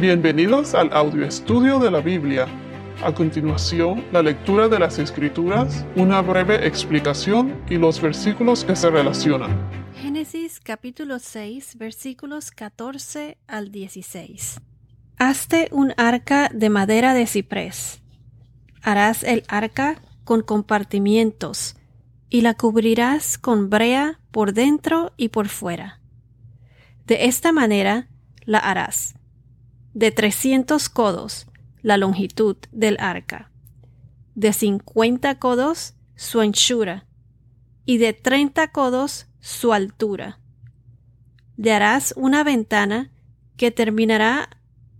Bienvenidos al audio estudio de la Biblia. A continuación, la lectura de las Escrituras, una breve explicación y los versículos que se relacionan. Génesis capítulo 6 versículos 14 al 16. Hazte un arca de madera de ciprés. Harás el arca con compartimientos y la cubrirás con brea por dentro y por fuera. De esta manera la harás de trescientos codos la longitud del arca, de cincuenta codos su anchura y de treinta codos su altura. Le harás una ventana que terminará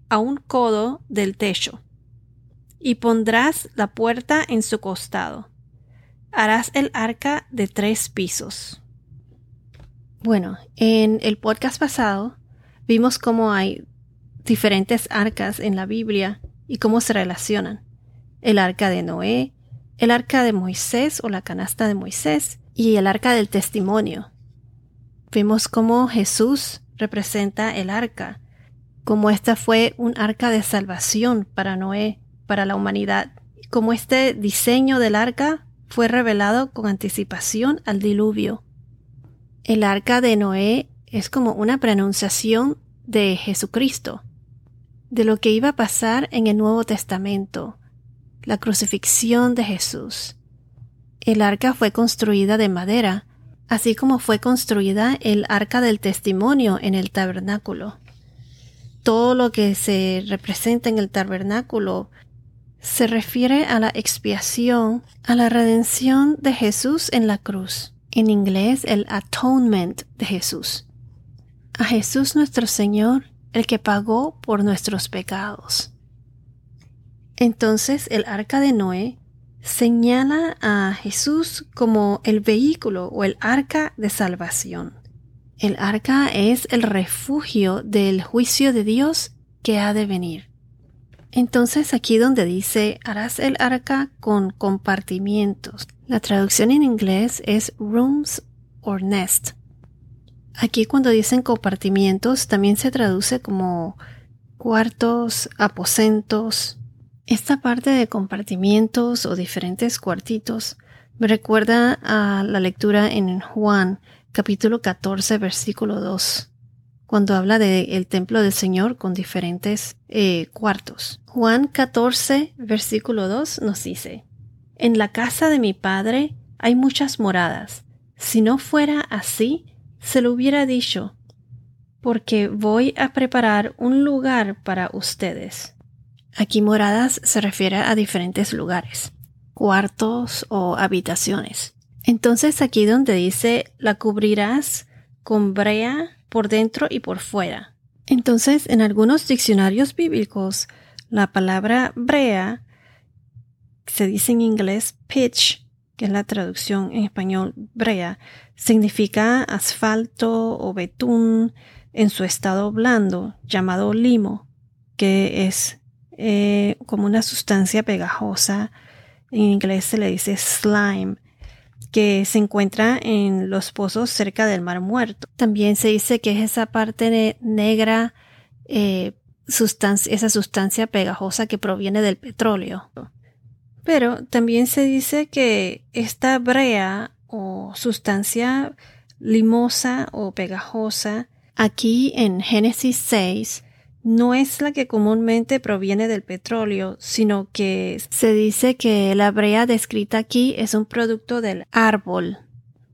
a un codo del techo y pondrás la puerta en su costado. Harás el arca de tres pisos. Bueno, en el podcast pasado vimos cómo hay diferentes arcas en la Biblia y cómo se relacionan. El arca de Noé, el arca de Moisés o la canasta de Moisés y el arca del testimonio. Vimos cómo Jesús representa el arca, como esta fue un arca de salvación para Noé, para la humanidad, como este diseño del arca fue revelado con anticipación al diluvio. El arca de Noé es como una pronunciación de Jesucristo, de lo que iba a pasar en el Nuevo Testamento, la crucifixión de Jesús. El arca fue construida de madera, así como fue construida el arca del testimonio en el tabernáculo. Todo lo que se representa en el tabernáculo se refiere a la expiación, a la redención de Jesús en la cruz. En inglés, el atonement de Jesús. A Jesús nuestro Señor el que pagó por nuestros pecados. Entonces el arca de Noé señala a Jesús como el vehículo o el arca de salvación. El arca es el refugio del juicio de Dios que ha de venir. Entonces aquí donde dice harás el arca con compartimientos. La traducción en inglés es rooms or nest. Aquí cuando dicen compartimientos también se traduce como cuartos, aposentos. Esta parte de compartimientos o diferentes cuartitos me recuerda a la lectura en Juan capítulo 14 versículo 2 cuando habla del templo del Señor con diferentes eh, cuartos. Juan 14 versículo 2 nos dice, En la casa de mi Padre hay muchas moradas. Si no fuera así, se lo hubiera dicho, porque voy a preparar un lugar para ustedes. Aquí moradas se refiere a diferentes lugares, cuartos o habitaciones. Entonces aquí donde dice la cubrirás con brea por dentro y por fuera. Entonces en algunos diccionarios bíblicos la palabra brea se dice en inglés pitch que es la traducción en español brea, significa asfalto o betún en su estado blando, llamado limo, que es eh, como una sustancia pegajosa. En inglés se le dice slime, que se encuentra en los pozos cerca del mar muerto. También se dice que es esa parte negra, eh, esa sustancia pegajosa que proviene del petróleo. Pero también se dice que esta brea o sustancia limosa o pegajosa aquí en Génesis 6 no es la que comúnmente proviene del petróleo, sino que se dice que la brea descrita aquí es un producto del árbol,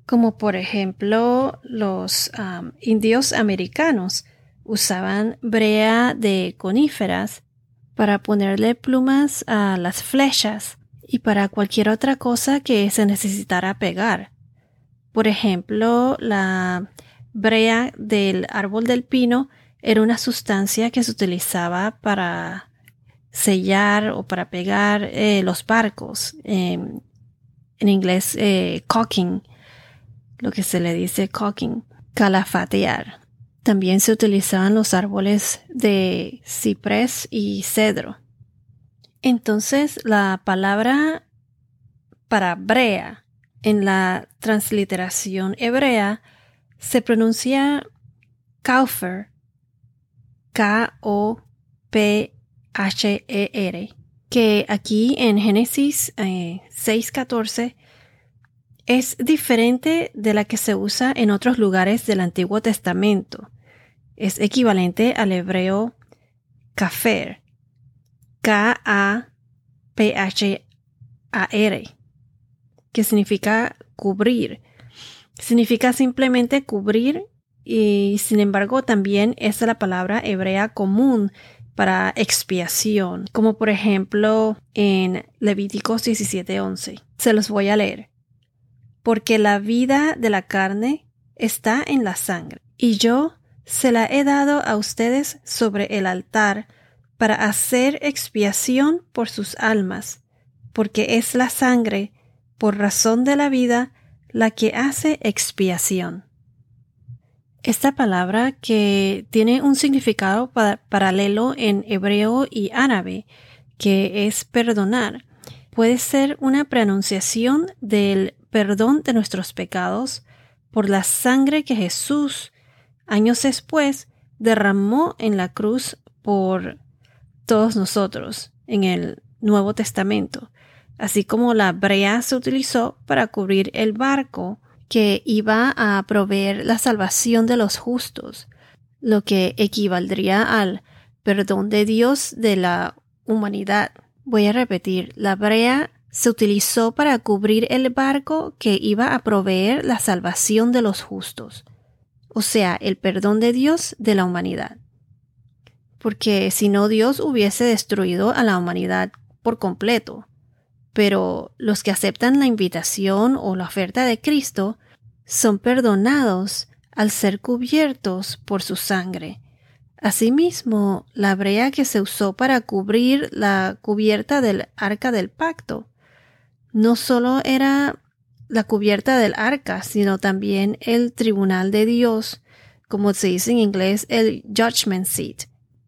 como por ejemplo los indios americanos usaban brea de coníferas para ponerle plumas a las flechas y para cualquier otra cosa que se necesitara pegar. Por ejemplo, la brea del árbol del pino era una sustancia que se utilizaba para sellar o para pegar eh, los barcos. en inglés, eh, caulking, lo que se le dice caulking, calafatear. También se utilizaban los árboles de ciprés y cedro. Entonces, la palabra para brea en la transliteración hebrea se pronuncia kaufer, K-O-F-E-R, P-H-E-R, que aquí en Génesis 6.14 eh, es diferente de la que se usa en otros lugares del Antiguo Testamento. Es equivalente al hebreo kafer, K-A-P-H-A-R, que significa cubrir. Significa simplemente cubrir y sin embargo también es la palabra hebrea común para expiación, como por ejemplo en Levíticos 17:11. Se los voy a leer. Porque la vida de la carne está en la sangre, y yo se la he dado a ustedes sobre el altar para hacer expiación por sus almas, porque es la sangre, por razón de la vida, la que hace expiación. Esta palabra que tiene un significado paralelo en hebreo y árabe, que es perdonar, puede ser una pronunciación del perdón de nuestros pecados por la sangre que Jesús, años después, derramó en la cruz por todos nosotros en el Nuevo Testamento, así como la brea se utilizó para cubrir el barco que iba a proveer la salvación de los justos, lo que equivaldría al perdón de Dios de la humanidad. Voy a repetir, la brea se utilizó para cubrir el barco que iba a proveer la salvación de los justos, o sea, el perdón de Dios de la humanidad. Porque si no Dios hubiese destruido a la humanidad por completo, pero los que aceptan la invitación o la oferta de Cristo son perdonados al ser cubiertos por su sangre. Asimismo, la brea que se usó para cubrir la cubierta del arca del pacto no solo era la cubierta del arca, sino también el tribunal de Dios, como se dice en inglés, el judgment seat,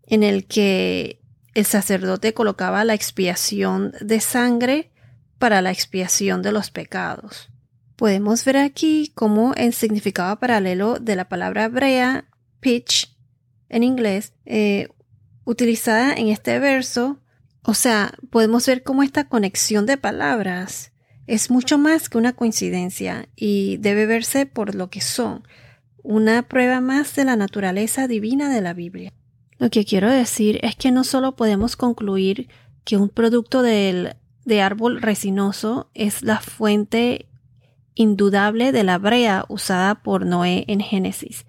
en el que el sacerdote colocaba la expiación de sangre para la expiación de los pecados. Podemos ver aquí cómo el significado paralelo de la palabra hebrea pitch en inglés, eh, utilizada en este verso, o sea, podemos ver cómo esta conexión de palabras es mucho más que una coincidencia y debe verse por lo que son, una prueba más de la naturaleza divina de la Biblia. Lo que quiero decir es que no solo podemos concluir que un producto del de árbol resinoso es la fuente indudable de la brea usada por Noé en Génesis.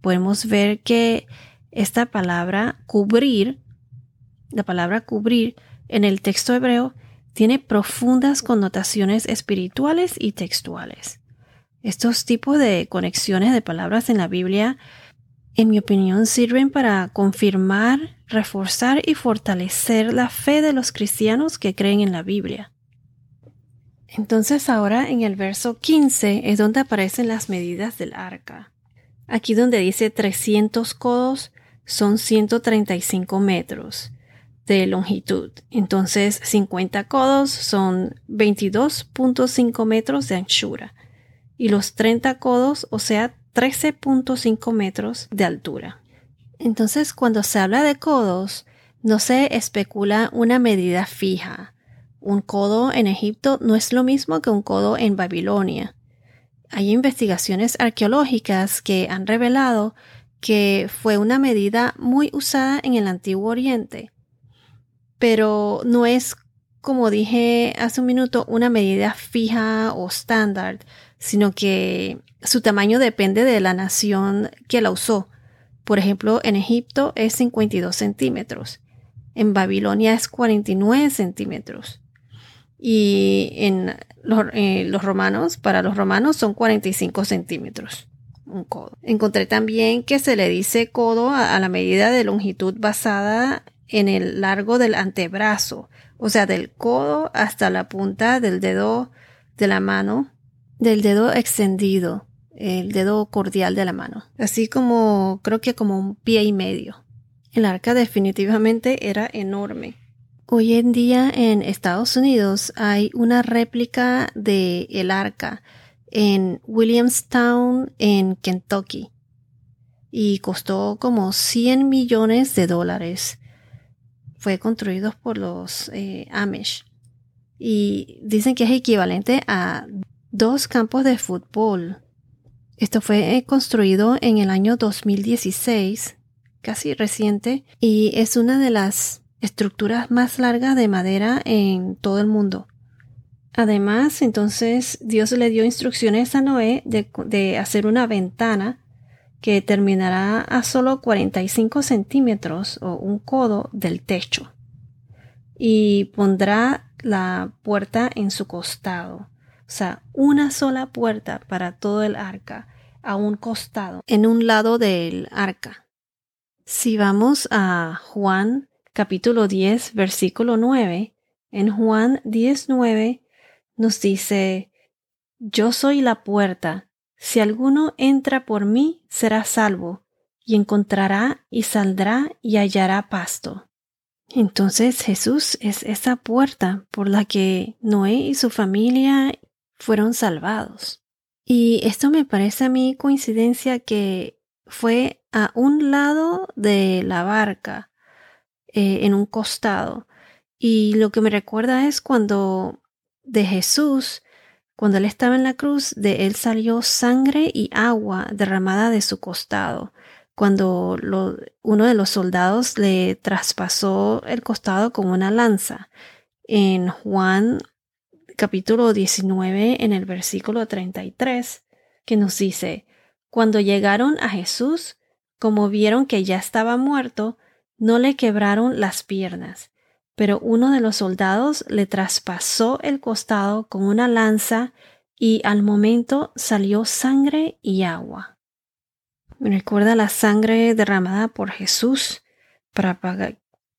Podemos ver que esta palabra cubrir, la palabra cubrir en el texto hebreo tiene profundas connotaciones espirituales y textuales. Estos tipos de conexiones de palabras en la Biblia, en mi opinión, sirven para confirmar reforzar y fortalecer la fe de los cristianos que creen en la Biblia. Entonces ahora en el verso 15 es donde aparecen las medidas del arca. Aquí donde dice 300 codos son 135 metros de longitud. Entonces 50 codos son 22.5 metros de anchura y los 30 codos, o sea, 13.5 metros de altura. Entonces, cuando se habla de codos, no se especula una medida fija. Un codo en Egipto no es lo mismo que un codo en Babilonia. Hay investigaciones arqueológicas que han revelado que fue una medida muy usada en el Antiguo Oriente, pero no es, como dije hace un minuto, una medida fija o estándar, sino que su tamaño depende de la nación que la usó. Por ejemplo, en Egipto es 52 centímetros, en Babilonia es 49 centímetros y en eh, los, romanos, para los romanos son 45 centímetros un codo. Encontré también que se le dice codo a, la medida de longitud basada en el largo del antebrazo, o sea, del codo hasta la punta del dedo de la mano, del dedo extendido el dedo cordial de la mano, así como creo que como un pie y medio. El arca definitivamente era enorme. Hoy en día en Estados Unidos hay una réplica de el arca en Williamstown, en Kentucky, y costó como 100 millones de dólares. fue construido por los eh, Amish. Y dicen que es equivalente a dos campos de fútbol. Esto fue eh, construido en el año 2016, casi reciente, y es una de las estructuras más largas de madera en todo el mundo. Además, entonces Dios le dio instrucciones a Noé de, hacer una ventana que terminará a solo 45 centímetros o un codo del techo y pondrá la puerta en su costado. O sea, una sola puerta para todo el arca a un costado, en un lado del arca. Si vamos a Juan capítulo 10, versículo 9, en Juan 10, 9 nos dice, Yo soy la puerta, si alguno entra por mí, será salvo, y encontrará y saldrá y hallará pasto. Entonces Jesús es esa puerta por la que Noé y su familia fueron salvados. Y esto me parece a mí coincidencia que fue a un lado de la barca, eh, en un costado. Y lo que me recuerda es cuando de Jesús, cuando él estaba en la cruz, de él salió sangre y agua derramada de su costado. Cuando uno de los soldados le traspasó el costado con una lanza. En Juan capítulo 19, en el versículo 33, que nos dice, Cuando llegaron a Jesús, como vieron que ya estaba muerto, no le quebraron las piernas, pero uno de los soldados le traspasó el costado con una lanza y al momento salió sangre y agua. Me recuerda la sangre derramada por Jesús para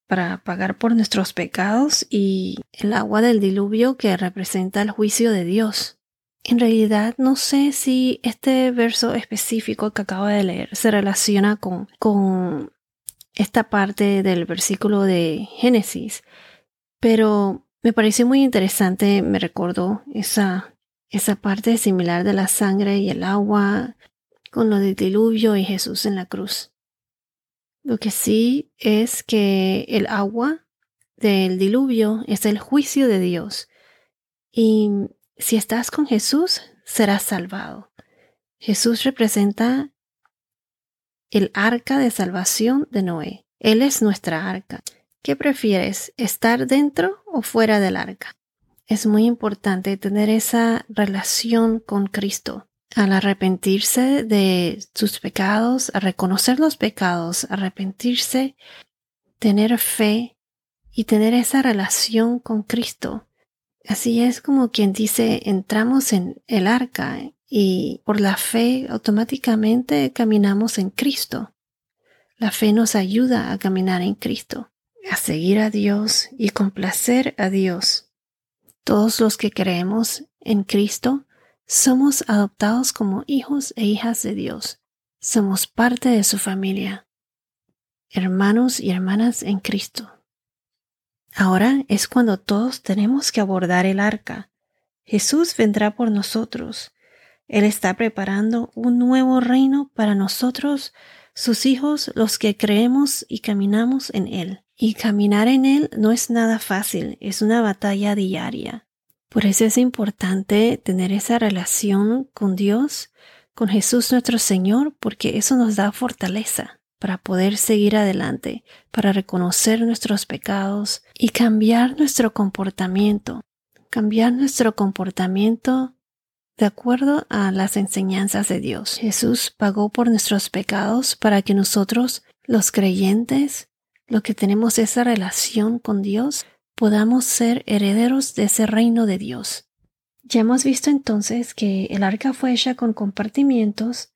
para pagar por nuestros pecados y el agua del diluvio que representa el juicio de Dios. En realidad no sé si este verso específico que acabo de leer se relaciona con, con esta parte del versículo de Génesis, pero me pareció muy interesante, me recordó esa, esa parte similar de la sangre y el agua con lo del diluvio y Jesús en la cruz. Lo que sí es que el agua del diluvio es el juicio de Dios. Y si estás con Jesús, serás salvado. Jesús representa el arca de salvación de Noé. Él es nuestra arca. ¿Qué prefieres, estar dentro o fuera del arca? Es muy importante tener esa relación con Cristo. Al arrepentirse de sus pecados, a reconocer los pecados, arrepentirse, tener fe y tener esa relación con Cristo. Así es como quien dice, entramos en el arca, y por la fe automáticamente caminamos en Cristo. La fe nos ayuda a caminar en Cristo, a seguir a Dios y complacer a Dios. Todos los que creemos en Cristo somos adoptados como hijos e hijas de Dios. Somos parte de su familia, hermanos y hermanas en Cristo. Ahora es cuando todos tenemos que abordar el arca. Jesús vendrá por nosotros él está preparando un nuevo reino para nosotros, sus hijos, los que creemos y caminamos en Él. Y caminar en Él no es nada fácil, es una batalla diaria. Por eso es importante tener esa relación con Dios, con Jesús nuestro Señor, porque eso nos da fortaleza para poder seguir adelante, para reconocer nuestros pecados y cambiar nuestro comportamiento, cambiar nuestro comportamiento de acuerdo a las enseñanzas de Dios. Jesús pagó por nuestros pecados para que nosotros, los creyentes, los que tenemos esa relación con Dios, podamos ser herederos de ese reino de Dios. Ya hemos visto entonces que el arca fue hecha con compartimientos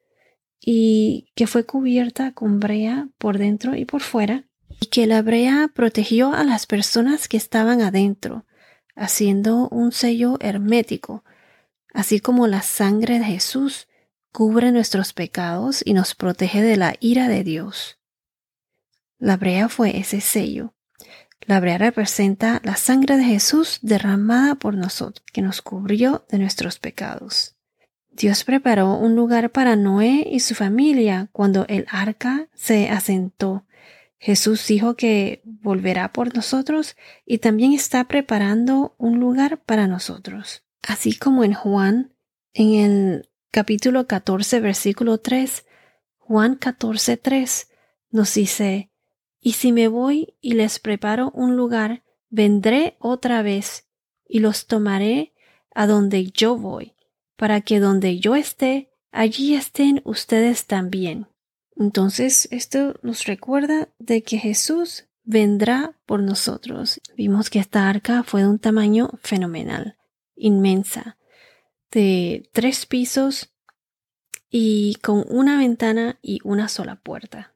y que fue cubierta con brea por dentro y por fuera, y que la brea protegió a las personas que estaban adentro, haciendo un sello hermético así como la sangre de Jesús cubre nuestros pecados y nos protege de la ira de Dios. La brea fue ese sello. La brea representa la sangre de Jesús derramada por nosotros, que nos cubrió de nuestros pecados. Dios preparó un lugar para Noé y su familia cuando el arca se asentó, Jesús dijo que volverá por nosotros y también está preparando un lugar para nosotros. Así como en Juan, en el capítulo 14, versículo 3, Juan 14, 3 nos dice, Y si me voy y les preparo un lugar, vendré otra vez y los tomaré a donde yo voy, para que donde yo esté, allí estén ustedes también. Entonces, esto nos recuerda de que Jesús vendrá por nosotros. Vimos que esta arca fue de un tamaño fenomenal, inmensa, de tres pisos y con una ventana y una sola puerta.